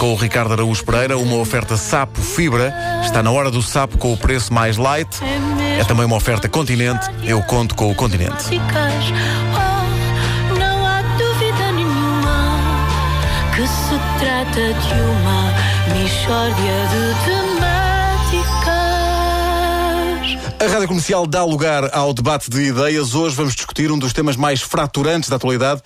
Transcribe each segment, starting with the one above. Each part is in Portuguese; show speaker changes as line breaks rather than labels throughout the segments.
com o Ricardo Araújo Pereira, uma oferta Sapo Fibra. Está na hora do sapo com o preço mais light. É também uma oferta Continente. Eu conto com o Continente.
Oh, não há dúvida nenhuma que se trata de uma mistória de.
A Rádio Comercial dá lugar ao debate de ideias. Hoje vamos discutir um dos temas mais fraturantes da atualidade.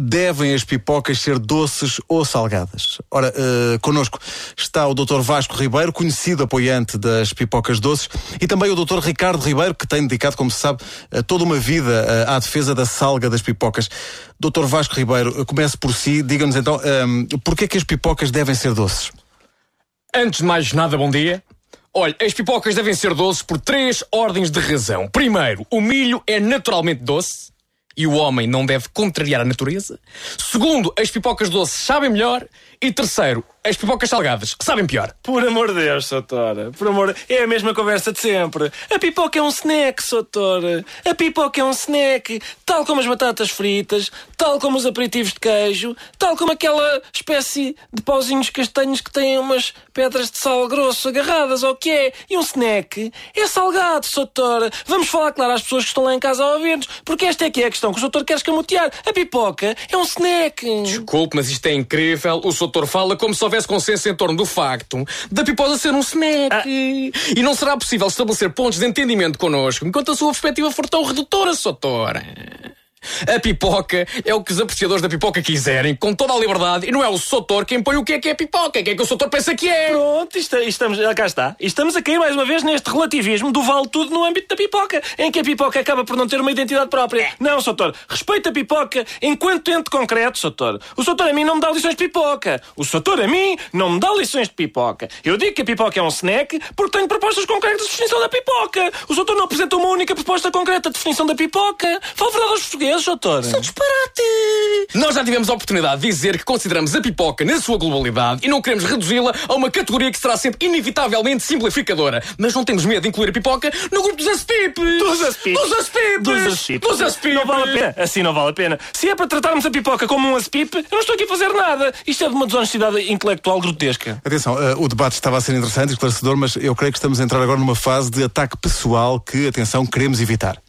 Devem as pipocas ser doces ou salgadas? Ora, uh, connosco está o Dr. Vasco Ribeiro, conhecido apoiante das pipocas doces, e também o Dr. Ricardo Ribeiro, que tem dedicado, como se sabe, uh, toda uma vida uh, à defesa da salga das pipocas. Dr. Vasco Ribeiro, comece por si. Diga-nos então, um, porquê é que as pipocas devem ser doces?
Antes de mais nada, bom dia. Olha, as pipocas devem ser doces por três ordens de razão. Primeiro, o milho é naturalmente doce e o homem não deve contrariar a natureza. Segundo, as pipocas doces sabem melhor. E terceiro, as pipocas salgadas sabem pior.
Por amor de Deus, Soutora. Por amor... É a mesma conversa de sempre. A pipoca é um snack, Soutora. A pipoca é um snack. Tal como as batatas fritas, tal como os aperitivos de queijo, tal como aquela espécie de pauzinhos castanhos que têm umas pedras de sal grosso agarradas, ou que é? E um snack é salgado, Soutora. Vamos falar claro às pessoas que estão lá em casa a ouvir-nos, porque esta é que é a questão que o Soutor quer escamotear. A pipoca é um snack.
Desculpe, mas isto é incrível. O Soutor fala como se houvesse consenso em torno do facto da piposa ser um snack.
Ah.
E não será possível estabelecer pontos de entendimento connosco enquanto a sua perspectiva for tão redutora, Soutor. A pipoca é o que os apreciadores da pipoca quiserem, com toda a liberdade, e não é o Soutor quem põe o que é que é pipoca, que é que o Soutor pensa que é.
Pronto, isto, estamos, cá está. E Estamos a cair mais uma vez neste relativismo do vale tudo no âmbito da pipoca, em que a pipoca acaba por não ter uma identidade própria. Não, Soutor, respeita a pipoca enquanto ente concreto, Soutor. O Soutor a mim não me dá lições de pipoca. O Soutor a mim não me dá lições de pipoca. Eu digo que a pipoca é um snack porque tenho propostas concretas de definição da pipoca. O Soutor não apresenta uma única proposta concreta de definição da pipoca. Fala verdade aos portugueses, Soutor.
Isso é um disparate! Nós já tivemos a oportunidade de dizer que consideramos a pipoca na sua globalidade e não queremos reduzi-la a uma categoria que será sempre inevitavelmente simplificadora. Mas não temos medo de incluir a pipoca no grupo dos aspipes!
Dos aspipes.
Dos aspipes!
Dos aspipes.
Dos aspipes!
Não vale a pena. Assim não vale a pena. Se é para tratarmos a pipoca como um aspipe, eu não estou aqui a fazer nada. Isto é de uma desonestidade intelectual grotesca.
Atenção, uh, o debate estava a ser interessante e esclarecedor, mas eu creio que estamos a entrar agora numa fase de ataque pessoal que, atenção, queremos evitar.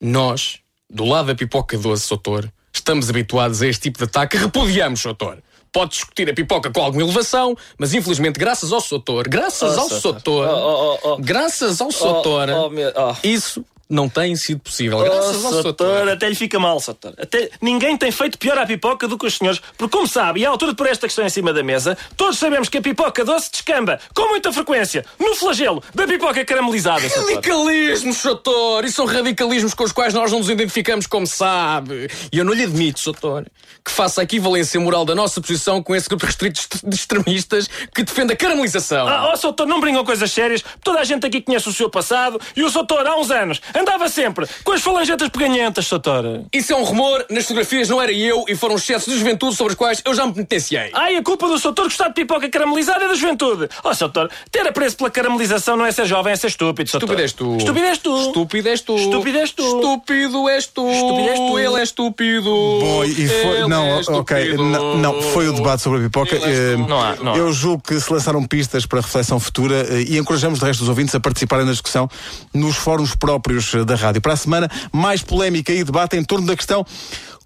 Nós, do lado da pipoca doce, Soutor, estamos habituados a este tipo de ataque repudiamos, Soutor. Pode discutir a pipoca com alguma elevação, mas infelizmente, graças ao Soutor, graças
Oh,
ao
Soutor.
Soutor,
Oh, oh, oh.
graças ao
oh, oh.
isso não tem sido possível. Graças
Oh,
ao
Soutor. até lhe fica mal, Soutor. Até ninguém tem feito pior à pipoca do que os senhores. Porque, como sabe, e à altura de pôr esta questão em cima da mesa, todos sabemos que a pipoca doce descamba com muita frequência no flagelo da pipoca caramelizada, Soutor.
Radicalismos, Soutor! E são radicalismos com os quais nós não nos identificamos, como sabe. E eu não lhe admito, Soutor, que faça a equivalência moral da nossa posição com esse grupo restrito de extremistas que defende a caramelização.
Ah, oh, Soutor, não brincam coisas sérias. Toda a gente aqui conhece o seu passado e o Soutor, há uns anos, andava sempre com as falangetas peganhentas, Soutor.
Isso é um rumor, nas fotografias não era eu e foram excessos de juventude sobre os quais eu já me penitenciei.
Ai, a culpa do Soutor gostar de pipoca caramelizada é da juventude. Ó, oh, Soutor, ter apreço pela caramelização não é ser jovem, é ser estúpido, Soutor.
Estúpido és tu.
Estúpido és tu.
Estúpido és tu.
Estúpido és tu.
Estúpido és tu.
Estúpido és tu.
Ele é estúpido.
Bom, e foi.
Ele
não,
é
ok. Não, não, foi o debate sobre a pipoca.
É
Eh.
Não há, não há.
Eu julgo que se lançaram pistas para reflexão futura eh, e encorajamos o resto dos ouvintes a participarem na discussão nos fóruns próprios eh, da rádio. Para a semana, mais polémica e debate em torno da questão.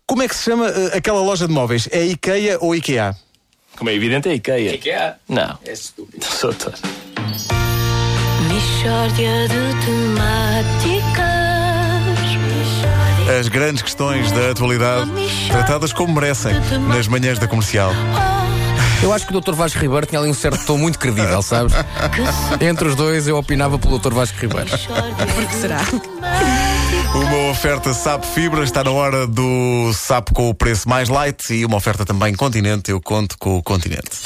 Como é que se chama eh, aquela loja de móveis? É IKEA ou IKEA?
Como é evidente, é Ikea.
É?
Não.
É estúpido.
Soutor.
Mistória de temáticas.
As grandes questões da atualidade tratadas como merecem nas manhãs da comercial.
Eu acho que o Dr. Vasco Ribeiro tinha ali um certo tom muito credível, sabes? Entre os dois eu opinava pelo Dr. Vasco Ribeiro.
Porque será?
Uma oferta Sapo Fibra, está na hora do Sapo com o preço mais light e uma oferta também Continente, eu conto com o Continente.